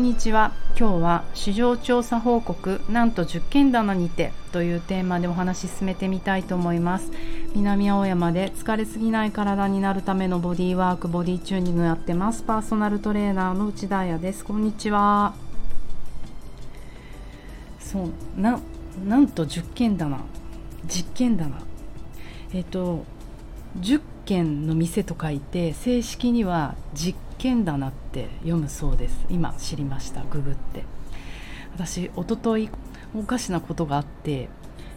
んにちは。今日は市場調査報告なんと10件棚にてというテーマでお話し進めてみたいと思います。南青山で疲れすぎない体になるためのボディワークボディチューニングやってます。パーソナルトレーナーの内田彩です。こんにちは。そうななんと10件棚。実験棚。えっ、と10件の店と書いて正式には実験棚って読むそうです。今知りました。ググって。私一昨日おかしなことがあって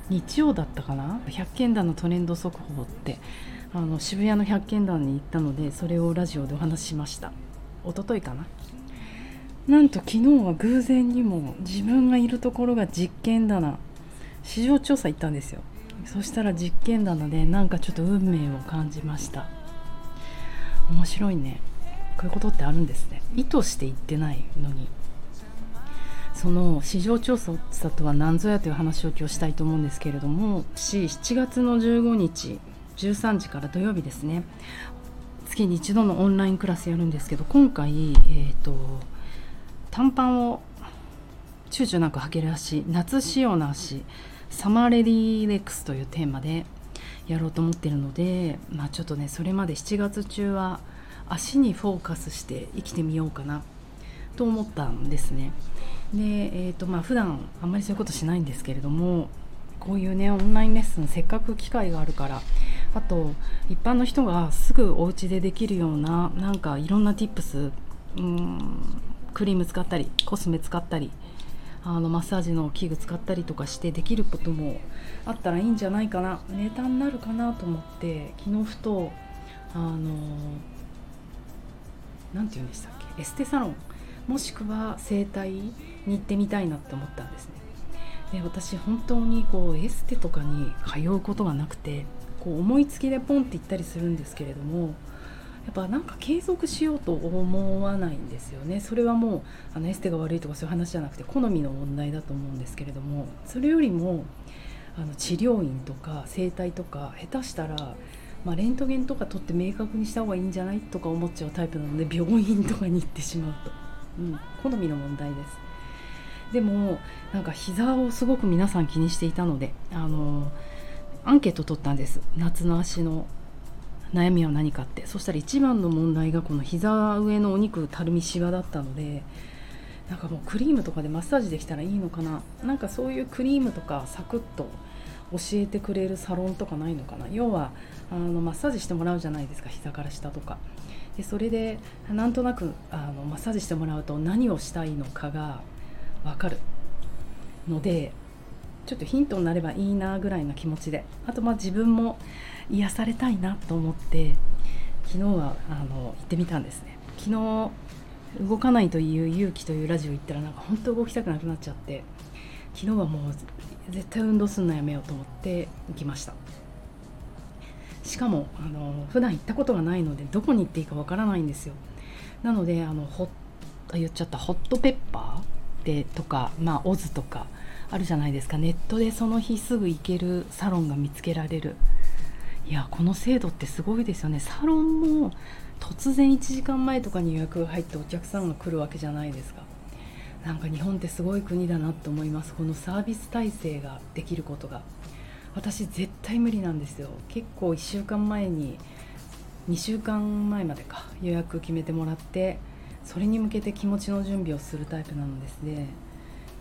日曜だったかな？100件棚トレンド速報ってあの渋谷の100件棚に行ったのでそれをラジオでお話ししました。一昨日かな？なんと昨日は偶然にも自分がいるところが実験棚市場調査行ったんですよ。そしたら実験棚でなんかちょっと運命を感じました。面白いね。ういうことってあるんですね。意図して言ってないのに。その市場調査とは何ぞやという話を今日したいと思うんですけれども7月の15日13時から土曜日ですね。月に一度のオンラインクラスやるんですけど今回、えーと、短パンを躊躇なく履ける足夏仕様の足サマーレディレックスというテーマでやろうと思ってるので、まあ、ちょっとねそれまで7月中は足にフォーカスして生きてみようかなと思ったんですね。で、えーとまあ普段あんまりそういうことしないんですけれどもこういうねオンラインレッスンせっかく機会があるからあと一般の人がすぐお家でできるようななんかいろんな tips うんクリーム使ったりコスメ使ったりあのマッサージの器具使ったりとかしてできることもあったらいいんじゃないかなネタになるかなと思って昨日ふとあの何て言うんでしたっけ？エステサロン。もしくは整体に行ってみたいなって思ったんですね。で私本当にこうエステとかに通うことがなくてこう思いつきでポンって行ったりするんですけれどもやっぱなんか継続しようと思わないんですよね。それはもうあのエステが悪いとかそういう話じゃなくて好みの問題だと思うんですけれどもそれよりもあの治療院とか整体とか下手したらまあ、レントゲンとか取って明確にした方がいいんじゃないとか思っちゃうタイプなので病院とかに行ってしまうと、うん、好みの問題です。でもなんか膝をすごく皆さん気にしていたのであのアンケート取ったんです。夏の足の悩みは何かって。そしたら一番の問題がこの膝上のお肉たるみしわだったのでなんかもうクリームとかでマッサージできたらいいのかな。なんかそういうクリームとかサクッと教えてくれるサロンとかないのかな？要はあのマッサージしてもらうじゃないですか膝から下とか。でそれでなんとなくあのマッサージしてもらうと何をしたいのかが分かるのでちょっとヒントになればいいなぐらいな気持ちで。あとまあ自分も癒されたいなと思って昨日はあの行ってみたんですね。昨日動かないという勇気というラジオ行ったらなんか本当動きたくなくなっちゃって昨日はもう絶対運動するのやめようと思って行きました。しかもあの普段行ったことがないのでどこに行っていいかわからないんですよ。なのであのホッ言っちゃったホットペッパーでとかまあオズとかあるじゃないですか。ネットでその日すぐ行けるサロンが見つけられる。いやこの制度ってすごいですよね。サロンも突然1時間前とかに予約が入ってお客さんが来るわけじゃないですか。なんか日本ってすごい国だなと思います。このサービス体制ができることが。私絶対無理なんですよ。結構1週間前に2週間前までか予約決めてもらってそれに向けて気持ちの準備をするタイプなのですね。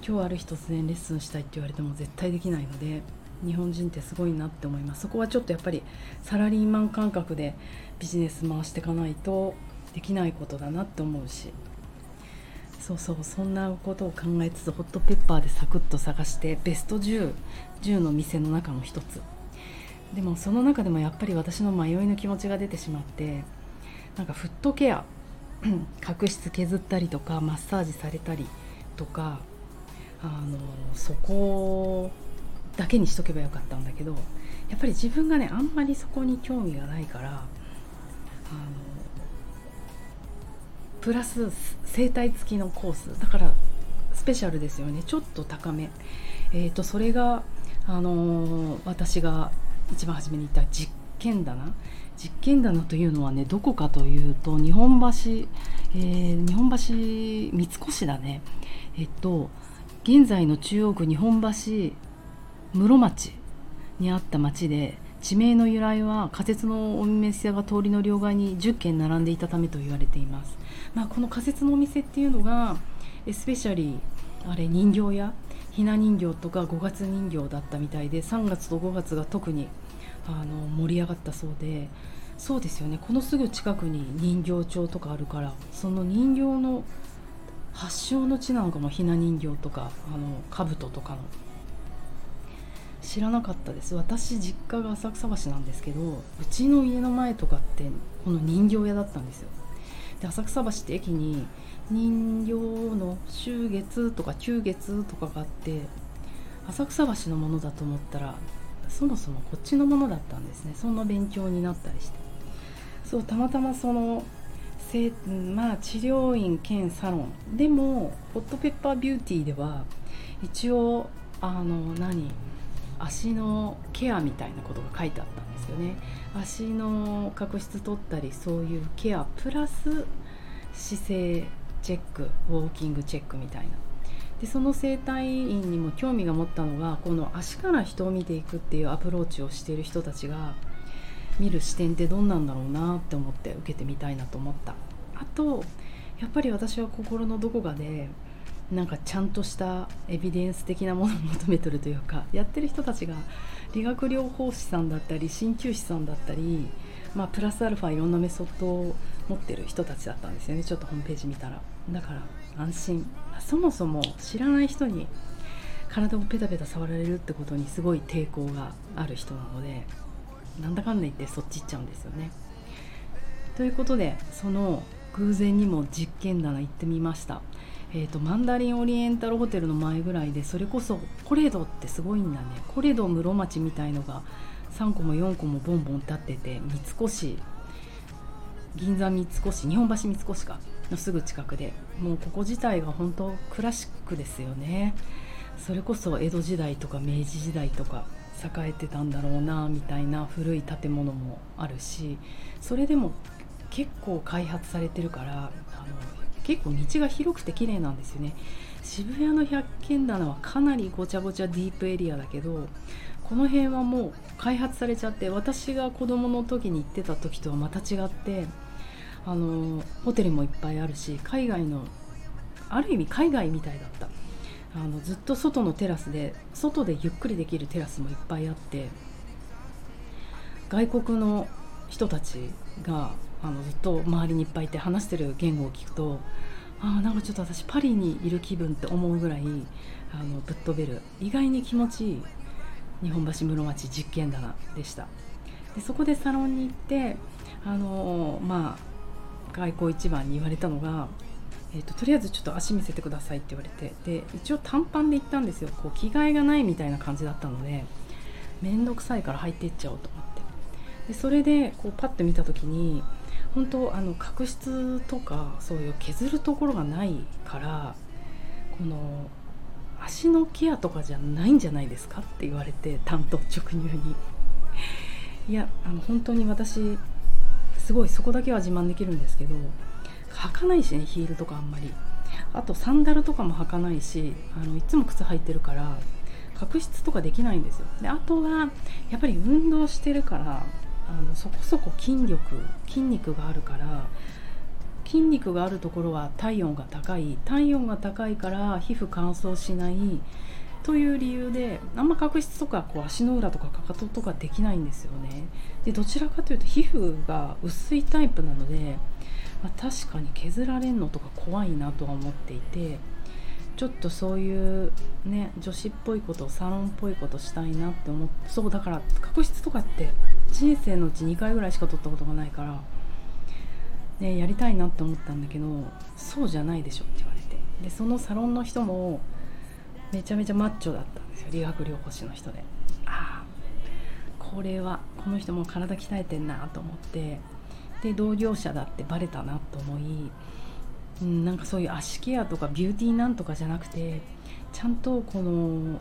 今日ある日突然レッスンしたいって言われても絶対できないので日本人ってすごいなって思います。そこはちょっとやっぱりサラリーマン感覚でビジネス回していかないとできないことだなって思うし。そうそうそんなことを考えつつホットペッパーでサクッと探してベスト1010の店の中の一つ。でもその中でもやっぱり私の迷いの気持ちが出てしまってなんかフットケア 角質削ったりとかマッサージされたりとかあのそこだけにしとけばよかったんだけどやっぱり自分がねあんまりそこに興味がないからあのプラス整体付きのコース。だからスペシャルですよね。ちょっと高め。えーと、それが、あのー、私が一番初めに言った実験棚。実験棚というのはねどこかというと日本橋えー、日本橋三越だね。えっと現在の中央区日本橋室町にあった町で地名の由来は仮設のお店が通りの両側に10軒並んでいたためと言われています、まあ、この仮設のお店っていうのがエスペシャリーあれ人形屋？ひな人形とか5月人形だったみたいで3月と5月が特にあの盛り上がったそうでそうですよね。このすぐ近くに人形町とかあるからその人形の発祥の地なのかもひな人形とかあの兜とかの知らなかったです。私実家が浅草橋なんですけどうちの家の前とかってこの人形屋だったんですよ。で浅草橋って駅に人形の秋月とか旧月とかがあって浅草橋のものだと思ったらそもそもこっちのものだったんですね。そんな勉強になったりして。そうたまたまそのせまあ治療院兼サロン。でもホットペッパービューティーでは一応あの何？足のケアみたいなことが書いてあったんですよね。足の角質取ったりそういうケアプラス姿勢チェックウォーキングチェックみたいな。でその整体院にも興味が持ったのがこの足から人を見ていくっていうアプローチをしている人たちが見る視点ってどんなんだろうなって思って受けてみたいなと思った。あとやっぱり私は心のどこかでなんかちゃんとしたエビデンス的なものを求めてるというか やってる人たちが理学療法士さんだったり鍼灸師さんだったり、まあ、プラスアルファいろんなメソッドを持ってる人たちだったんですよね。ちょっとホームページ見たら。だから安心。そもそも知らない人に体をペタペタ触られるってことにすごい抵抗がある人なのでなんだかんだ言ってそっち行っちゃうんですよね。ということでその偶然にも実験棚行ってみました。えーと、マンダリンオリエンタルホテルの前ぐらいでそれこそコレドってすごいんだね。コレド室町みたいのが3個も4個もボンボン立ってて三越銀座三越日本橋三越かのすぐ近くでもうここ自体が本当クラシックですよね。それこそ江戸時代とか明治時代とか栄えてたんだろうなみたいな古い建物もあるしそれでも結構開発されてるからあの結構道が広くて綺麗なんですよね。渋谷の百軒棚はかなりごちゃごちゃディープエリアだけどこの辺はもう開発されちゃって私が子供の時に行ってた時とはまた違ってあのホテルもいっぱいあるし海外のある意味海外みたいだった。あのずっと外のテラスで外でゆっくりできるテラスもいっぱいあって外国の人たちがあのずっと周りにいっぱいいて話してる言語を聞くとあなんかちょっと私パリにいる気分って思うぐらいあのぶっ飛べる。意外に気持ちいい日本橋室町実験棚でした。でそこでサロンに行ってあのまあ外交一番に言われたのが、えーと、とりあえずちょっと足見せてくださいって言われてで一応短パンで行ったんですよ。こう着替えがないみたいな感じだったので面倒くさいから入っていっちゃおうと思って。でそれでこうパッと見た時に本当あの角質とかそういう削るところがないからこの足のケアとかじゃないんじゃないですかって言われて担当直入に。いやあの本当に私すごいそこだけは自慢できるんですけど履かないしねヒールとかあんまり。あとサンダルとかも履かないしあのいつも靴履いてるから角質とかできないんですよ。であとはやっぱり運動してるからあのそこそこ筋力筋肉があるから筋肉があるところは体温が高い体温が高いから皮膚乾燥しないという理由であんま角質とかこう足の裏とかかかととかできないんですよね。でどちらかというと皮膚が薄いタイプなので、まあ、確かに削られるのとか怖いなとは思っていてちょっとそういうね女子っぽいことサロンっぽいことしたいなって思ってそうだから角質とかって人生のうち2回ぐらいしか取ったことがないから、ね、やりたいなって思ったんだけどそうじゃないでしょって言われて。でそのサロンの人もめちゃめちゃマッチョだったんですよ。理学療法士の人で。ああこれはこの人も体鍛えてんなと思って。で同業者だってバレたなと思い、うん、なんかそういう足ケアとかビューティーなんとかじゃなくてちゃんとこの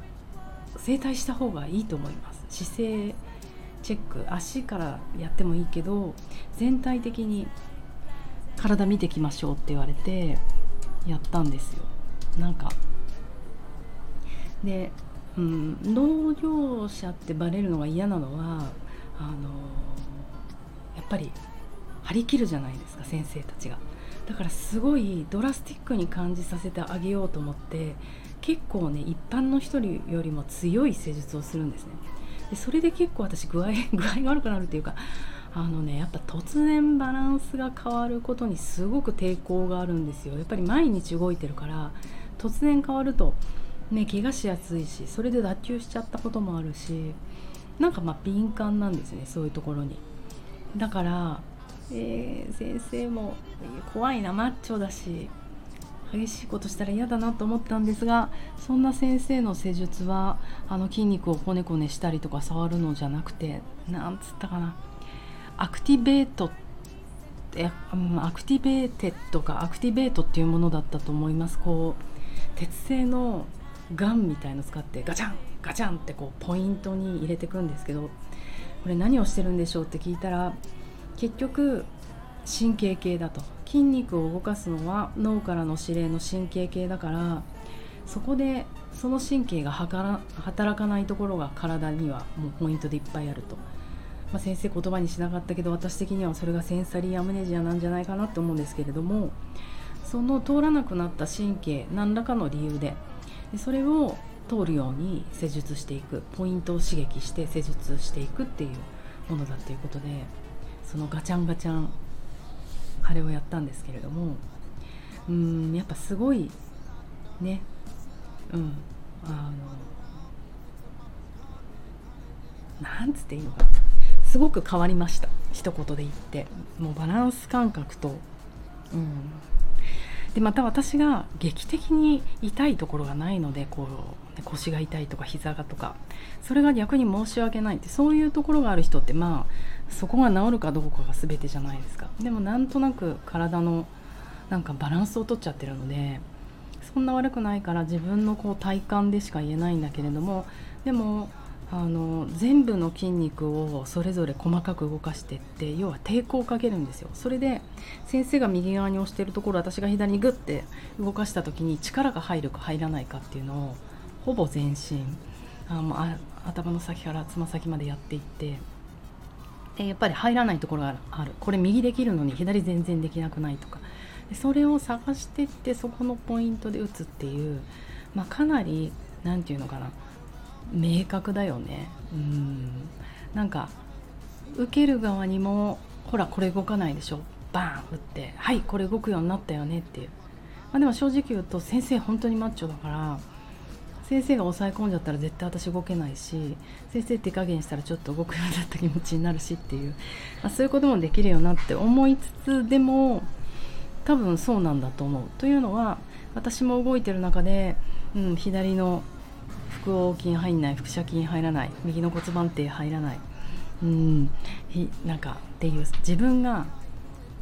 整体した方がいいと思います。姿勢チェック足からやってもいいけど全体的に体見てきましょうって言われてやったんですよ。なんかで、うん、同業者ってバレるのが嫌なのはあのやっぱり張り切るじゃないですか先生たちが。だからすごいドラスティックに感じさせてあげようと思って結構ね一般の人よりも強い施術をするんですね。でそれで結構私具合 具合が悪くなるっていうかあのねやっぱ突然バランスが変わることにすごく抵抗があるんですよ。やっぱり毎日動いてるから突然変わるとね怪我しやすいしそれで脱臼しちゃったこともあるしなんかまあ敏感なんですねそういうところに。だからえー、先生も怖いなマッチョだし。激しいことしたら嫌だなと思ったんですがそんな先生の施術はあの筋肉をこねこねしたりとか触るのじゃなくてなんつったかなアクティベートって activated か activate っていうものだったと思いますこう鉄製のガンみたいの使ってガチャンガチャンってこうポイントに入れてくんですけどこれ何をしてるんでしょうって聞いたら結局神経系だと筋肉を動かすのは脳からの指令の神経系だからそこでその神経が働かないところが体にはもうポイントでいっぱいあると、まあ、先生言葉にしなかったけど私的にはそれがセンサリーアムネジアなんじゃないかなって思うんですけれどもその通らなくなった神経何らかの理由でそれを通るように施術していくポイントを刺激して施術していくっていうものだっていうことでそのガチャンガチャンあれをやったんですけれどもうんやっぱすごいねうんあのなんつっていいのかすごく変わりました。一言で言って。もうバランス感覚とうん。でまた私が劇的に痛いところがないのでこう腰が痛いとか膝がとかそれが逆に申し訳ないってそういうところがある人ってまあそこが治るかどうかが全てじゃないですか。でもなんとなく体のなんかバランスをとっちゃってるのでそんな悪くないから自分のこう体感でしか言えないんだけれどもでもあの全部の筋肉をそれぞれ細かく動かしてって要は抵抗をかけるんですよ。それで先生が右側に押してるところ私が左にグッて動かした時に力が入るか入らないかっていうのをほぼ全身あもう頭の先からつま先までやっていってでやっぱり入らないところがある。これ右できるのに左全然できなくないとか。でそれを探してってそこのポイントで打つっていう、まあ、かなり何て言うのかな。明確だよね。うん。なんか受ける側にもほらこれ動かないでしょ。バーン打ってはいこれ動くようになったよねっていう、まあ、でも正直言うと先生本当にマッチョだから先生が抑え込んじゃったら絶対私動けないし先生手加減したらちょっと動くようになった気持ちになるしっていう、まあ、そういうこともできるよなって思いつつでも多分そうなんだと思う。というのは私も動いてる中で、うん、左の腹横筋入んない腹斜筋入らない右の骨盤底入らないうんなんかっていう自分が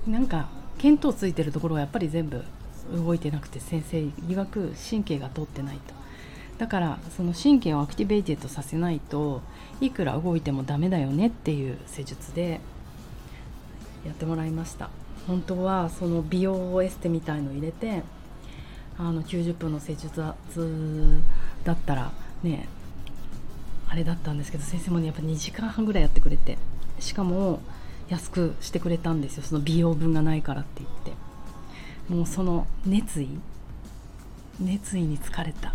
なんか見当ついてるところがやっぱり全部動いてなくて先生曰く神経が通ってないと。だからその神経を activated させないといくら動いてもダメだよねっていう施術でやってもらいました。本当はその美容エステみたいの入れてあの90分の施術だったらねあれだったんですけど先生もねやっぱ2時間半ぐらいやってくれてしかも安くしてくれたんですよ。その美容分がないからって言って。もうその熱意熱意に疲れた。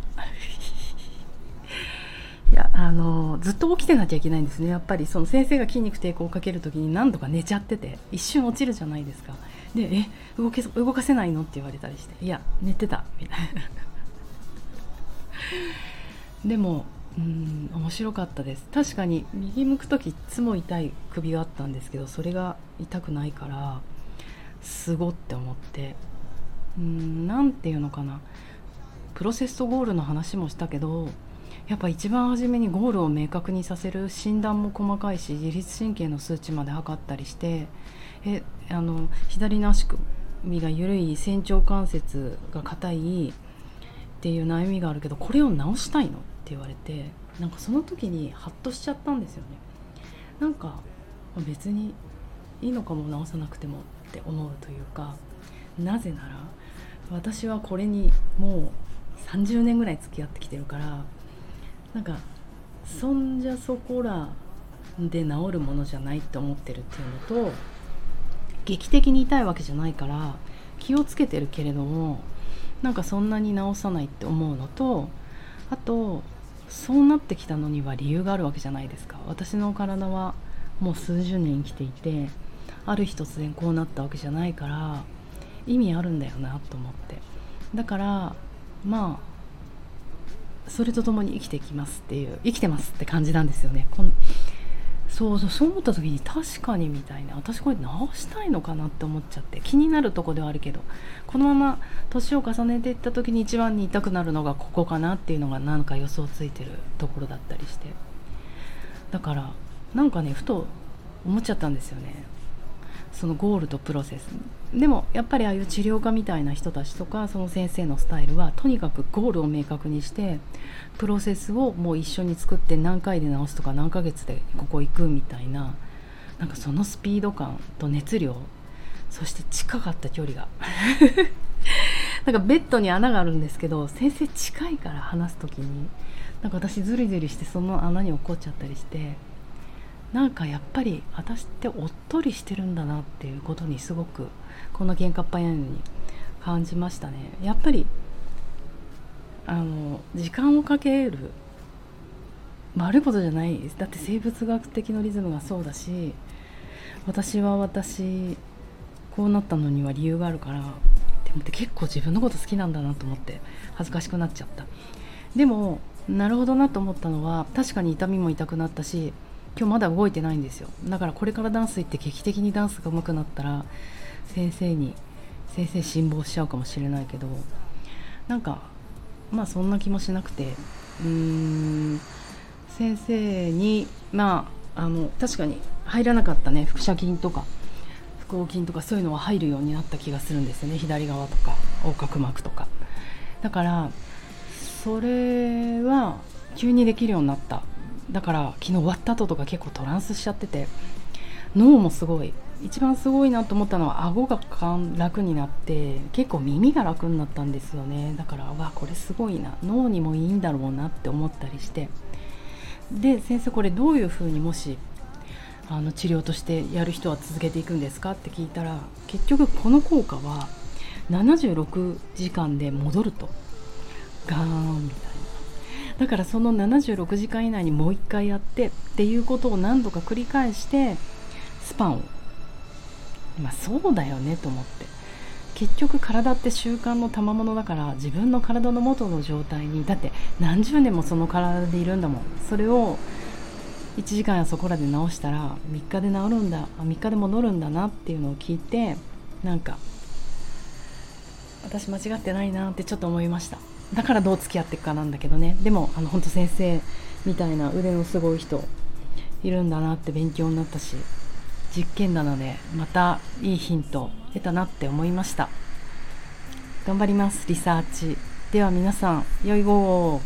いやあのずっと起きてなきゃいけないんですね。やっぱりその先生が筋肉抵抗をかける時に何度か寝ちゃってて一瞬落ちるじゃないですか。で「え動け動かせないの?」って言われたりして「いや寝てた」みたいな。でもうん面白かったです。確かに右向く時いつも痛い首があったんですけどそれが痛くないからすごって思って。うん何て言うのかな。プロセスとゴールの話もしたけどやっぱ一番初めにゴールを明確にさせる診断も細かいし自律神経の数値まで測ったりしてえあの左の足首が緩い仙腸関節が硬いっていう悩みがあるけどこれを直したいのって言われてなんかその時にハッとしちゃったんですよね。なんか別にいいのかも直さなくてもって思うというかなぜなら私はこれにもう30年ぐらい付き合ってきてるからなんかそんじゃそこらで治るものじゃないって思ってるっていうのと劇的に痛いわけじゃないから気をつけてるけれどもなんかそんなに治さないって思うのとあとそうなってきたのには理由があるわけじゃないですか。私の体はもう数十年生きていてある日突然こうなったわけじゃないから意味あるんだよなと思って。だからまあそれとともに生きていきますっていう生きてますって感じなんですよね。こんそうそうそう思った時に確かにみたいな私これ直したいのかなって思っちゃって気になるとこではあるけどこのまま年を重ねていった時に一番に痛くなるのがここかなっていうのがなんか予想ついてるところだったりして。だからなんかねふと思っちゃったんですよね。そのゴールとプロセス。でもやっぱりああいう治療家みたいな人たちとかその先生のスタイルはとにかくゴールを明確にしてプロセスをもう一緒に作って何回で治すとか何ヶ月でここ行くみたいななんかそのスピード感と熱量そして近かった距離が。なんかベッドに穴があるんですけど先生近いから話す時になんか私ズリズリしてその穴に落っこっちゃったりしてなんかやっぱり私っておっとりしてるんだなっていうことにすごくこの喧嘩っ早いのに感じましたね。やっぱりあの時間をかける悪いことじゃないです。だって生物学的のリズムがそうだし私は私こうなったのには理由があるからでもって結構自分のこと好きなんだなと思って恥ずかしくなっちゃった。でもなるほどなと思ったのは確かに痛みも痛くなったし今日まだ動いてないんですよ。だからこれからダンス行って劇的にダンスが上手くなったら先生に先生辛抱しちゃうかもしれないけどなんかまあそんな気もしなくてうーん先生にまああの確かに入らなかったね腹斜筋とか腹横筋とかそういうのは入るようになった気がするんですよね。左側とか横隔膜とか。だからそれは急にできるようになった。だから昨日終わった後とか結構トランスしちゃってて脳もすごい一番すごいなと思ったのは顎が楽になって結構耳が楽になったんですよね。だからわこれすごいな。脳にもいいんだろうなって思ったりして。で先生これどういうふうにもしあの治療としてやる人は続けていくんですかって聞いたら結局この効果は76時間で戻ると。ガーンみたいな。だからその76時間以内にもう1回やってっていうことを何度か繰り返してスパンを。まあそうだよねと思って。結局体って習慣の賜物だから自分の体の元の状態にだって何十年もその体でいるんだもん。それを1時間やそこらで直したら3日で治るんだ3日で戻るんだなっていうのを聞いてなんか私間違ってないなってちょっと思いました。だからどう付き合っていくかなんだけどね。でもあの本当先生みたいな腕のすごい人いるんだなって勉強になったし実験なのでまたいいヒント得たなって思いました。頑張りますリサーチ。では皆さん良い午後